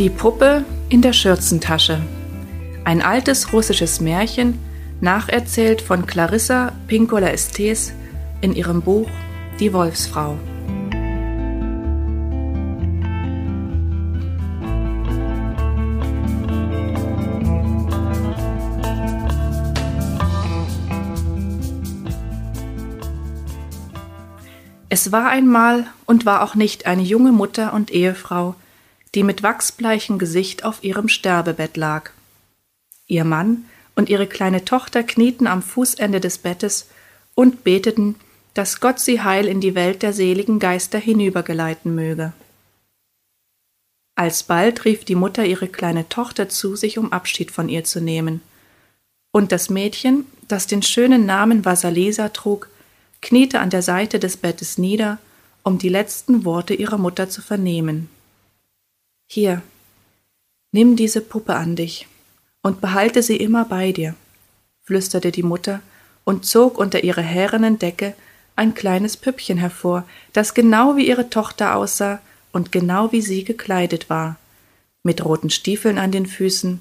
Die Puppe in der Schürzentasche. Ein altes russisches Märchen, nacherzählt von Clarissa Pinkola Estes in ihrem Buch Die Wolfsfrau. Es war einmal und war auch nicht eine junge Mutter und Ehefrau, die mit wachsbleichem Gesicht auf ihrem Sterbebett lag. Ihr Mann und ihre kleine Tochter knieten am Fußende des Bettes und beteten, dass Gott sie heil in die Welt der seligen Geister hinübergeleiten möge. Alsbald rief die Mutter ihre kleine Tochter zu sich, um Abschied von ihr zu nehmen. Und das Mädchen, das den schönen Namen Vasalisa trug, kniete an der Seite des Bettes nieder, um die letzten Worte ihrer Mutter zu vernehmen. Hier, nimm diese Puppe an dich und behalte sie immer bei dir, flüsterte die Mutter und zog unter ihrer härenen Decke ein kleines Püppchen hervor, das genau wie ihre Tochter aussah und genau wie sie gekleidet war, mit roten Stiefeln an den Füßen,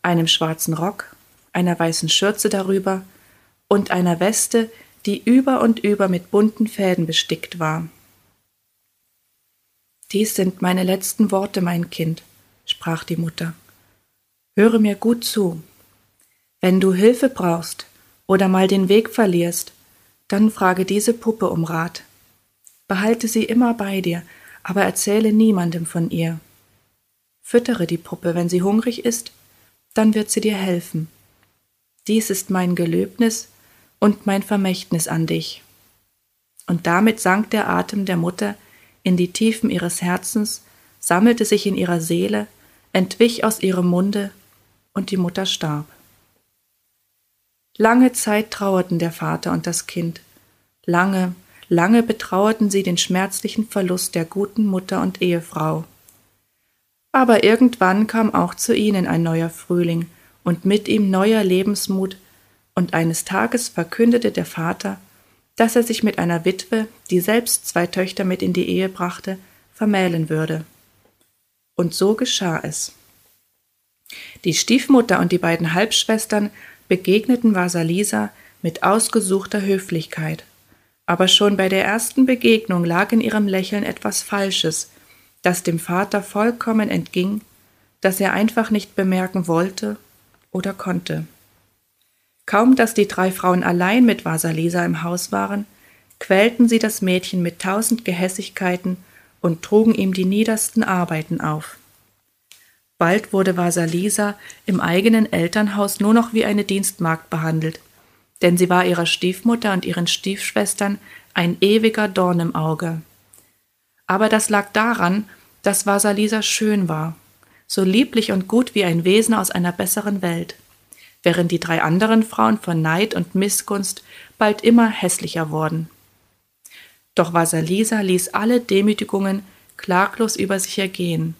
einem schwarzen Rock, einer weißen Schürze darüber und einer Weste, die über und über mit bunten Fäden bestickt war. Dies sind meine letzten Worte, mein Kind, sprach die Mutter. Höre mir gut zu. Wenn du Hilfe brauchst oder mal den Weg verlierst, dann frage diese Puppe um Rat. Behalte sie immer bei dir, aber erzähle niemandem von ihr. Füttere die Puppe, wenn sie hungrig ist, dann wird sie dir helfen. Dies ist mein Gelöbnis und mein Vermächtnis an dich. Und damit sank der Atem der Mutter in die Tiefen ihres Herzens, sammelte sich in ihrer Seele, entwich aus ihrem Munde, und die Mutter starb. Lange Zeit trauerten der Vater und das Kind. Lange, lange betrauerten sie den schmerzlichen Verlust der guten Mutter und Ehefrau. Aber irgendwann kam auch zu ihnen ein neuer Frühling und mit ihm neuer Lebensmut und eines Tages verkündete der Vater, dass er sich mit einer Witwe, die selbst zwei Töchter mit in die Ehe brachte, vermählen würde. Und so geschah es. Die Stiefmutter und die beiden Halbschwestern begegneten Vasalisa mit ausgesuchter Höflichkeit. Aber schon bei der ersten Begegnung lag in ihrem Lächeln etwas Falsches, das dem Vater vollkommen entging, das er einfach nicht bemerken wollte oder konnte. Kaum dass die drei Frauen allein mit Vasalisa im Haus waren, quälten sie das Mädchen mit tausend Gehässigkeiten und trugen ihm die niedersten Arbeiten auf. Bald wurde Vasalisa im eigenen Elternhaus nur noch wie eine Dienstmagd behandelt, denn sie war ihrer Stiefmutter und ihren Stiefschwestern ein ewiger Dorn im Auge. Aber das lag daran, dass Vasalisa schön war, so lieblich und gut wie ein Wesen aus einer besseren Welt während die drei anderen Frauen von Neid und Missgunst bald immer hässlicher wurden. Doch Vasalisa ließ alle Demütigungen klaglos über sich ergehen.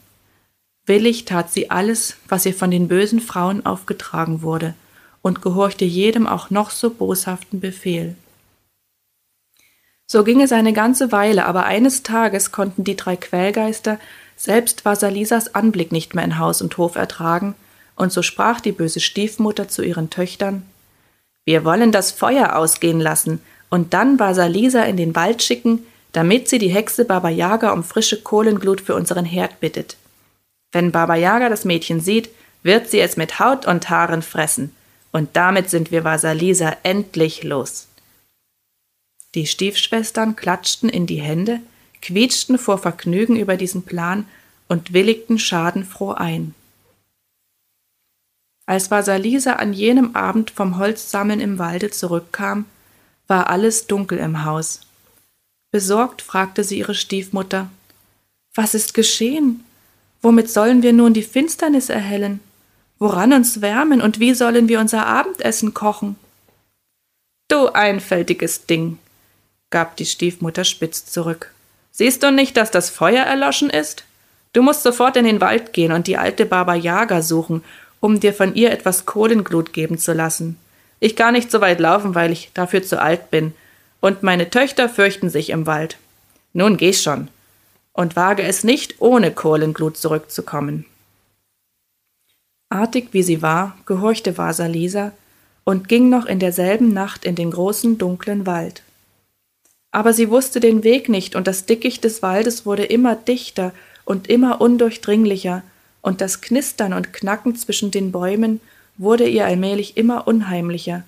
Willig tat sie alles, was ihr von den bösen Frauen aufgetragen wurde, und gehorchte jedem auch noch so boshaften Befehl. So ging es eine ganze Weile, aber eines Tages konnten die drei Quellgeister selbst Vasalisas Anblick nicht mehr in Haus und Hof ertragen und so sprach die böse Stiefmutter zu ihren Töchtern Wir wollen das Feuer ausgehen lassen und dann Vasalisa in den Wald schicken, damit sie die Hexe Baba Yaga um frische Kohlenglut für unseren Herd bittet. Wenn Baba Yaga das Mädchen sieht, wird sie es mit Haut und Haaren fressen, und damit sind wir Vasalisa endlich los. Die Stiefschwestern klatschten in die Hände, quietschten vor Vergnügen über diesen Plan und willigten schadenfroh ein. Als Vasalisa an jenem Abend vom Holzsammeln im Walde zurückkam, war alles dunkel im Haus. Besorgt fragte sie ihre Stiefmutter Was ist geschehen? Womit sollen wir nun die Finsternis erhellen? Woran uns wärmen und wie sollen wir unser Abendessen kochen? Du einfältiges Ding, gab die Stiefmutter spitz zurück. Siehst du nicht, dass das Feuer erloschen ist? Du musst sofort in den Wald gehen und die alte Baba Yaga suchen um dir von ihr etwas Kohlenglut geben zu lassen. Ich kann nicht so weit laufen, weil ich dafür zu alt bin, und meine Töchter fürchten sich im Wald. Nun geh schon, und wage es nicht, ohne Kohlenglut zurückzukommen. Artig wie sie war, gehorchte Vasalisa und ging noch in derselben Nacht in den großen dunklen Wald. Aber sie wusste den Weg nicht, und das Dickicht des Waldes wurde immer dichter und immer undurchdringlicher, und das Knistern und Knacken zwischen den Bäumen wurde ihr allmählich immer unheimlicher,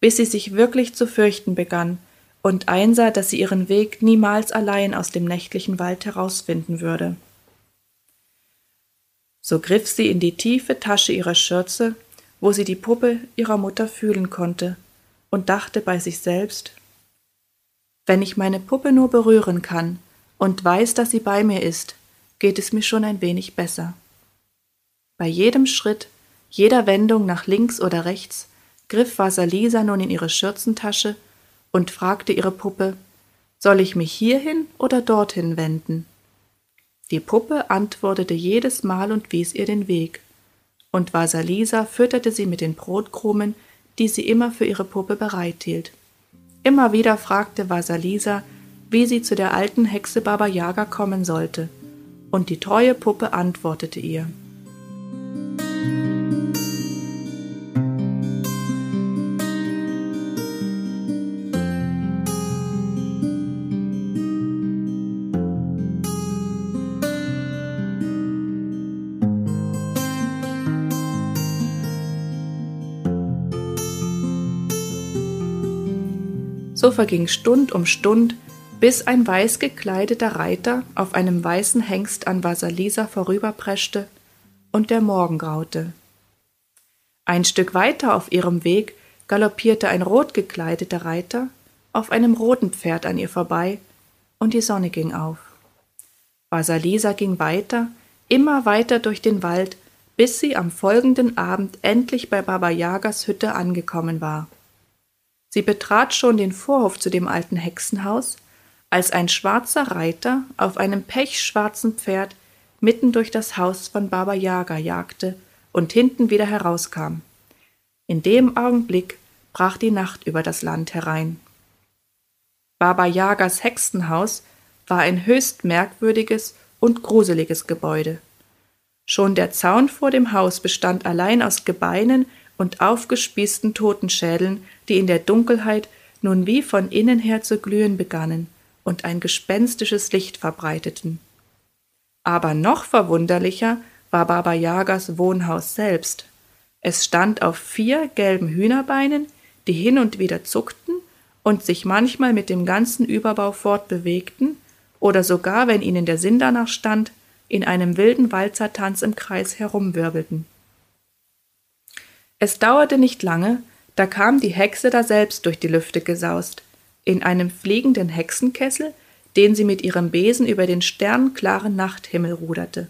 bis sie sich wirklich zu fürchten begann und einsah, dass sie ihren Weg niemals allein aus dem nächtlichen Wald herausfinden würde. So griff sie in die tiefe Tasche ihrer Schürze, wo sie die Puppe ihrer Mutter fühlen konnte, und dachte bei sich selbst Wenn ich meine Puppe nur berühren kann und weiß, dass sie bei mir ist, geht es mir schon ein wenig besser. Bei jedem Schritt, jeder Wendung nach links oder rechts, griff Vasalisa nun in ihre Schürzentasche und fragte ihre Puppe, soll ich mich hierhin oder dorthin wenden? Die Puppe antwortete jedes Mal und wies ihr den Weg, und Vasalisa fütterte sie mit den Brotkrumen, die sie immer für ihre Puppe bereithielt. Immer wieder fragte Vasalisa, wie sie zu der alten Hexe Baba Yaga kommen sollte, und die treue Puppe antwortete ihr. So verging Stund um Stund, bis ein weiß gekleideter Reiter auf einem weißen Hengst an Vasalisa vorüberpreschte und der Morgen graute. Ein Stück weiter auf ihrem Weg galoppierte ein rot gekleideter Reiter auf einem roten Pferd an ihr vorbei, und die Sonne ging auf. Vasalisa ging weiter, immer weiter durch den Wald, bis sie am folgenden Abend endlich bei Baba Yagas Hütte angekommen war. Sie betrat schon den Vorhof zu dem alten Hexenhaus, als ein schwarzer Reiter auf einem pechschwarzen Pferd mitten durch das Haus von Baba Yaga jagte und hinten wieder herauskam. In dem Augenblick brach die Nacht über das Land herein. Baba Yagas Hexenhaus war ein höchst merkwürdiges und gruseliges Gebäude. Schon der Zaun vor dem Haus bestand allein aus Gebeinen und aufgespießten Totenschädeln, die in der Dunkelheit nun wie von innen her zu glühen begannen und ein gespenstisches Licht verbreiteten. Aber noch verwunderlicher war Baba Yagas Wohnhaus selbst. Es stand auf vier gelben Hühnerbeinen, die hin und wieder zuckten und sich manchmal mit dem ganzen Überbau fortbewegten oder sogar, wenn ihnen der Sinn danach stand, in einem wilden Walzertanz im Kreis herumwirbelten. Es dauerte nicht lange, da kam die Hexe da selbst durch die Lüfte gesaust, in einem fliegenden Hexenkessel, den sie mit ihrem Besen über den sternklaren Nachthimmel ruderte.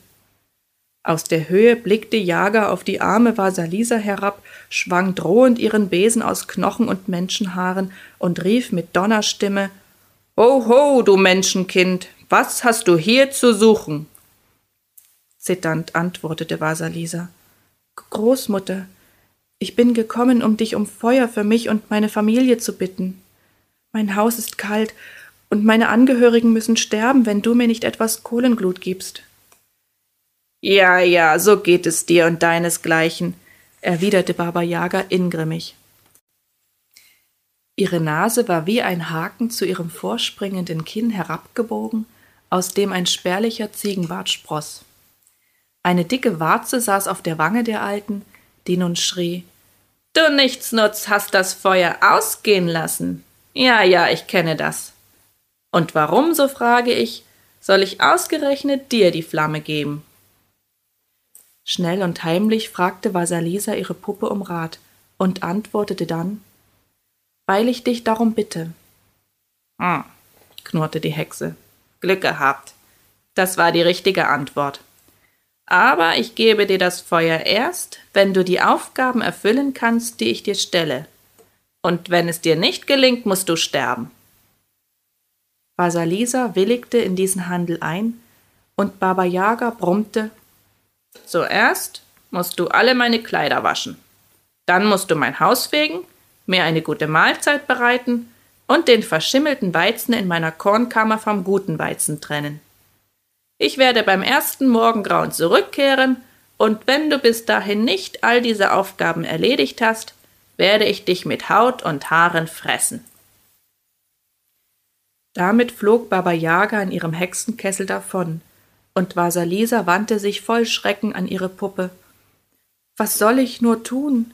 Aus der Höhe blickte Jager auf die arme Vasalisa herab, schwang drohend ihren Besen aus Knochen und Menschenhaaren und rief mit Donnerstimme Ho, ho, du Menschenkind, was hast du hier zu suchen? Zitternd antwortete Vasalisa Großmutter, ich bin gekommen, um dich um Feuer für mich und meine Familie zu bitten. Mein Haus ist kalt, und meine Angehörigen müssen sterben, wenn du mir nicht etwas Kohlenglut gibst. Ja, ja, so geht es dir und deinesgleichen, erwiderte Baba Yaga ingrimmig. Ihre Nase war wie ein Haken zu ihrem vorspringenden Kinn herabgebogen, aus dem ein spärlicher Ziegenbart spross. Eine dicke Warze saß auf der Wange der Alten, die nun schrie Du Nichtsnutz hast das Feuer ausgehen lassen. Ja, ja, ich kenne das. Und warum, so frage ich, soll ich ausgerechnet dir die Flamme geben? Schnell und heimlich fragte Vasalisa ihre Puppe um Rat und antwortete dann, weil ich dich darum bitte. Hm, knurrte die Hexe. Glück gehabt. Das war die richtige Antwort. Aber ich gebe dir das Feuer erst, wenn du die Aufgaben erfüllen kannst, die ich dir stelle. Und wenn es dir nicht gelingt, musst du sterben. Vasalisa willigte in diesen Handel ein, und Baba Yaga brummte Zuerst musst du alle meine Kleider waschen. Dann musst du mein Haus fegen, mir eine gute Mahlzeit bereiten und den verschimmelten Weizen in meiner Kornkammer vom guten Weizen trennen. Ich werde beim ersten Morgengrauen zurückkehren und wenn du bis dahin nicht all diese Aufgaben erledigt hast, werde ich dich mit Haut und Haaren fressen. Damit flog Baba Yaga in ihrem Hexenkessel davon, und Vasalisa wandte sich voll Schrecken an ihre Puppe. Was soll ich nur tun?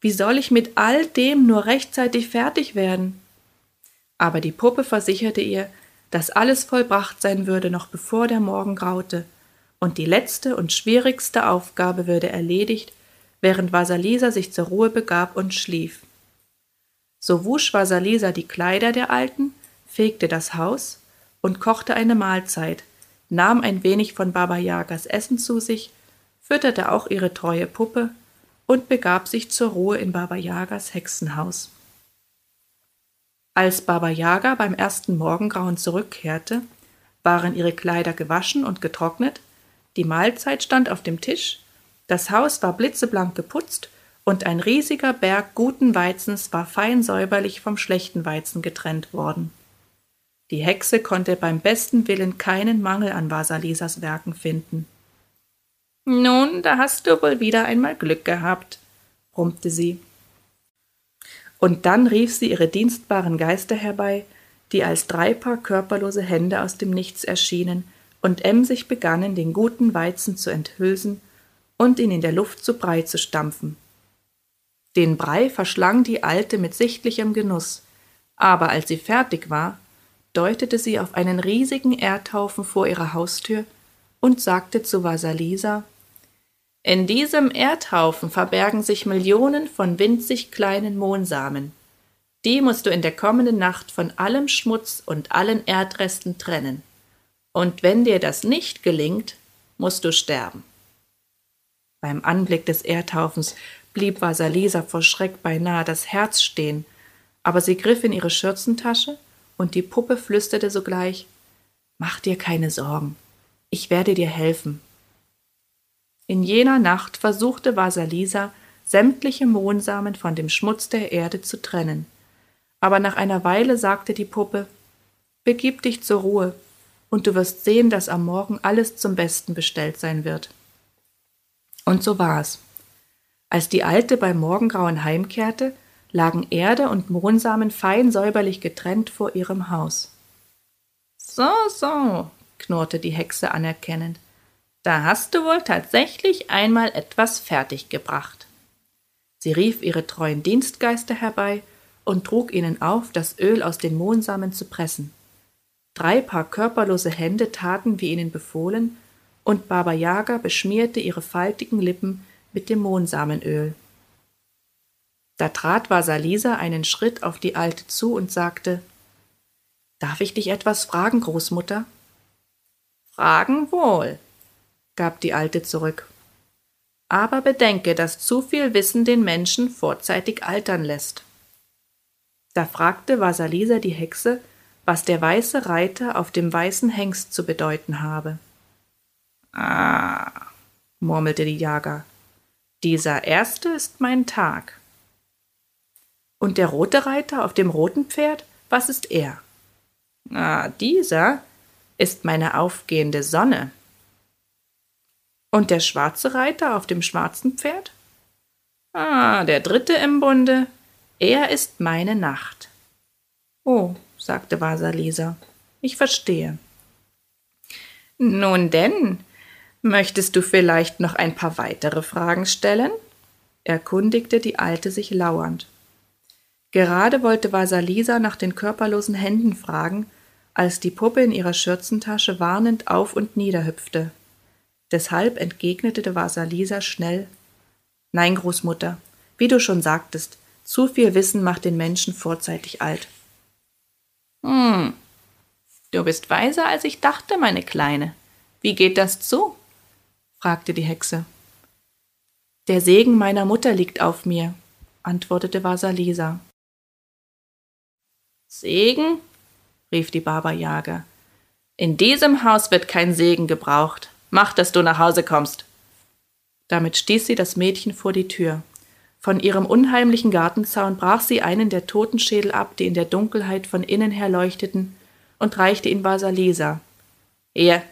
Wie soll ich mit all dem nur rechtzeitig fertig werden? Aber die Puppe versicherte ihr, dass alles vollbracht sein würde, noch bevor der Morgen graute, und die letzte und schwierigste Aufgabe würde erledigt, während Vasalisa sich zur Ruhe begab und schlief. So wusch Vasalisa die Kleider der Alten, fegte das Haus und kochte eine Mahlzeit, nahm ein wenig von Baba Yagas Essen zu sich, fütterte auch ihre treue Puppe und begab sich zur Ruhe in Baba Yagas Hexenhaus. Als Baba Yaga beim ersten Morgengrauen zurückkehrte, waren ihre Kleider gewaschen und getrocknet, die Mahlzeit stand auf dem Tisch, das Haus war blitzeblank geputzt und ein riesiger Berg guten Weizens war fein säuberlich vom schlechten Weizen getrennt worden. Die Hexe konnte beim besten Willen keinen Mangel an Vasalisas Werken finden. Nun, da hast du wohl wieder einmal Glück gehabt, brummte sie. Und dann rief sie ihre dienstbaren Geister herbei, die als drei Paar körperlose Hände aus dem Nichts erschienen und emsig begannen, den guten Weizen zu enthülsen und ihn in der Luft zu Brei zu stampfen. Den Brei verschlang die Alte mit sichtlichem Genuss, aber als sie fertig war, deutete sie auf einen riesigen Erdhaufen vor ihrer Haustür und sagte zu Vasalisa In diesem Erdhaufen verbergen sich Millionen von winzig kleinen Mohnsamen. Die musst du in der kommenden Nacht von allem Schmutz und allen Erdresten trennen. Und wenn dir das nicht gelingt, musst du sterben. Beim Anblick des Erdhaufens blieb Vasalisa vor Schreck beinahe das Herz stehen, aber sie griff in ihre Schürzentasche und die Puppe flüsterte sogleich Mach dir keine Sorgen, ich werde dir helfen. In jener Nacht versuchte Vasalisa, sämtliche Mohnsamen von dem Schmutz der Erde zu trennen, aber nach einer Weile sagte die Puppe Begib dich zur Ruhe, und du wirst sehen, dass am Morgen alles zum Besten bestellt sein wird. Und so war's. Als die Alte beim Morgengrauen heimkehrte, lagen Erde und Mohnsamen fein säuberlich getrennt vor ihrem Haus. So, so, knurrte die Hexe anerkennend, da hast du wohl tatsächlich einmal etwas fertiggebracht. Sie rief ihre treuen Dienstgeister herbei und trug ihnen auf, das Öl aus den Mohnsamen zu pressen. Drei Paar körperlose Hände taten, wie ihnen befohlen, und Baba Yaga beschmierte ihre faltigen Lippen mit dem Mohnsamenöl. Da trat Vasalisa einen Schritt auf die Alte zu und sagte Darf ich dich etwas fragen, Großmutter? Fragen wohl, gab die Alte zurück. Aber bedenke, dass zu viel Wissen den Menschen vorzeitig altern lässt. Da fragte Vasalisa die Hexe, was der weiße Reiter auf dem weißen Hengst zu bedeuten habe. Ah, murmelte die Jager, dieser erste ist mein Tag. Und der rote Reiter auf dem roten Pferd, was ist er? Ah, dieser ist meine aufgehende Sonne. Und der schwarze Reiter auf dem schwarzen Pferd? Ah, der dritte im Bunde, er ist meine Nacht. Oh, sagte Vasalisa, ich verstehe. Nun denn, möchtest du vielleicht noch ein paar weitere Fragen stellen? erkundigte die Alte sich lauernd. Gerade wollte Vasalisa nach den körperlosen Händen fragen, als die Puppe in ihrer Schürzentasche warnend auf und nieder hüpfte. Deshalb entgegnete Vasalisa schnell Nein, Großmutter, wie du schon sagtest, zu viel Wissen macht den Menschen vorzeitig alt. Hm, du bist weiser, als ich dachte, meine Kleine. Wie geht das zu? fragte die Hexe. Der Segen meiner Mutter liegt auf mir, antwortete Vasalisa. Segen? rief die Yaga. In diesem Haus wird kein Segen gebraucht. Mach, dass du nach Hause kommst. Damit stieß sie das Mädchen vor die Tür. Von ihrem unheimlichen Gartenzaun brach sie einen der Totenschädel ab, die in der Dunkelheit von innen her leuchteten, und reichte ihn Vasalisa. Hier,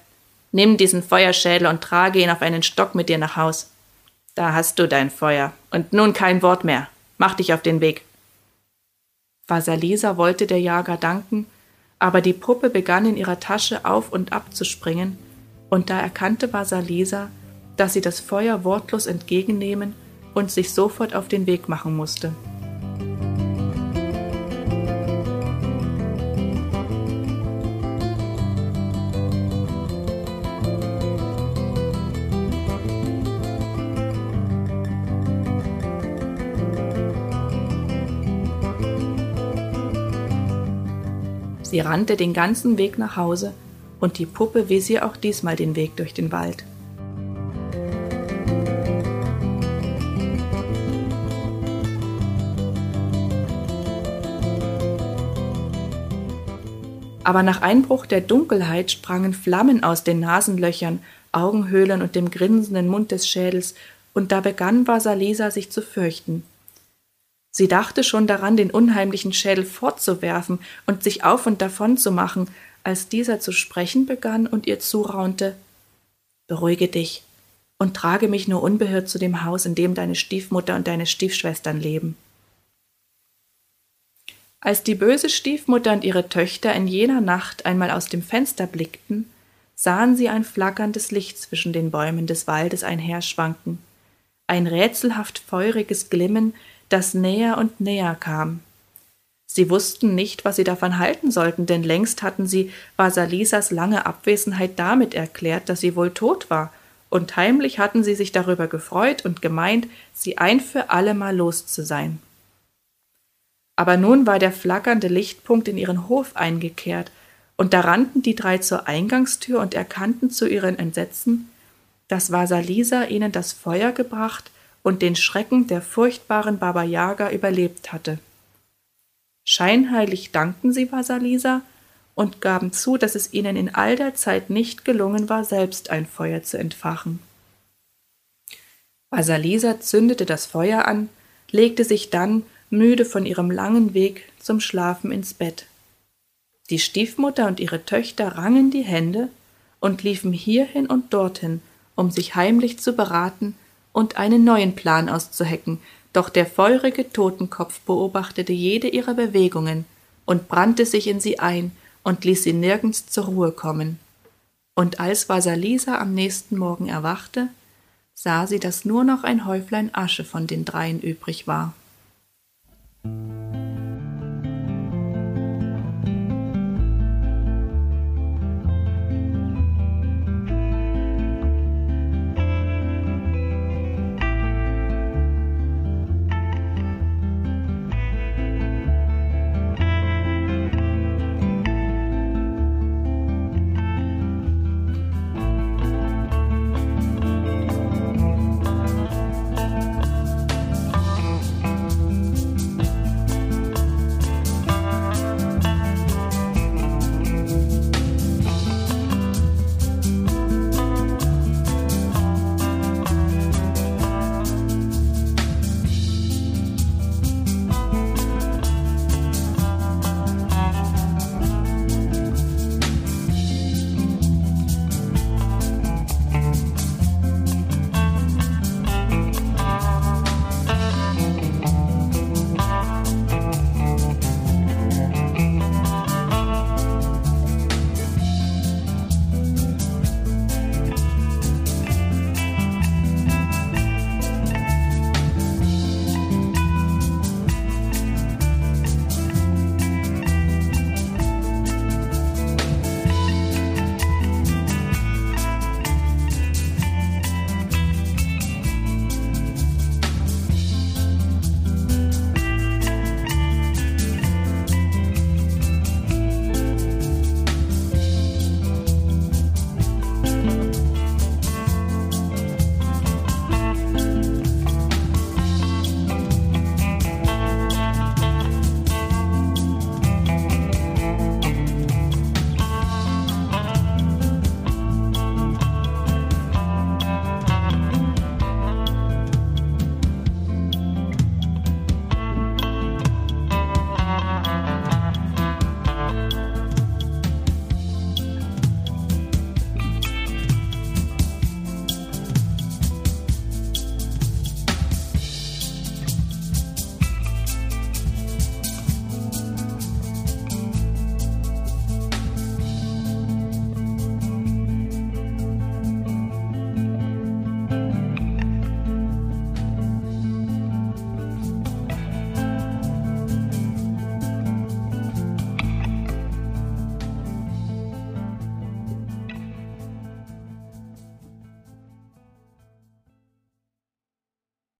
Nimm diesen Feuerschädel und trage ihn auf einen Stock mit dir nach Haus. Da hast du dein Feuer. Und nun kein Wort mehr. Mach dich auf den Weg. Vasalisa wollte der Jager danken, aber die Puppe begann in ihrer Tasche auf und ab zu springen, und da erkannte Vasalisa, dass sie das Feuer wortlos entgegennehmen und sich sofort auf den Weg machen musste. Sie rannte den ganzen Weg nach Hause, und die Puppe wies ihr auch diesmal den Weg durch den Wald. Aber nach Einbruch der Dunkelheit sprangen Flammen aus den Nasenlöchern, Augenhöhlen und dem grinsenden Mund des Schädels, und da begann Vasalisa sich zu fürchten. Sie dachte schon daran, den unheimlichen Schädel fortzuwerfen und sich auf und davon zu machen, als dieser zu sprechen begann und ihr zuraunte Beruhige dich und trage mich nur unbehört zu dem Haus, in dem deine Stiefmutter und deine Stiefschwestern leben. Als die böse Stiefmutter und ihre Töchter in jener Nacht einmal aus dem Fenster blickten, sahen sie ein flackerndes Licht zwischen den Bäumen des Waldes einherschwanken, ein rätselhaft feuriges Glimmen, das näher und näher kam. Sie wussten nicht, was sie davon halten sollten, denn längst hatten sie Vasalisas lange Abwesenheit damit erklärt, dass sie wohl tot war, und heimlich hatten sie sich darüber gefreut und gemeint, sie ein für allemal los zu sein. Aber nun war der flackernde Lichtpunkt in ihren Hof eingekehrt, und da rannten die drei zur Eingangstür und erkannten zu ihren Entsetzen, dass Vasalisa ihnen das Feuer gebracht und den Schrecken der furchtbaren Baba Yaga überlebt hatte. Scheinheilig dankten sie Vasalisa und gaben zu, dass es ihnen in all der Zeit nicht gelungen war, selbst ein Feuer zu entfachen. Vasalisa zündete das Feuer an, legte sich dann, müde von ihrem langen Weg, zum Schlafen ins Bett. Die Stiefmutter und ihre Töchter rangen die Hände und liefen hierhin und dorthin, um sich heimlich zu beraten, und einen neuen Plan auszuhecken, doch der feurige Totenkopf beobachtete jede ihrer Bewegungen und brannte sich in sie ein und ließ sie nirgends zur Ruhe kommen. Und als Vasalisa am nächsten Morgen erwachte, sah sie, dass nur noch ein Häuflein Asche von den dreien übrig war.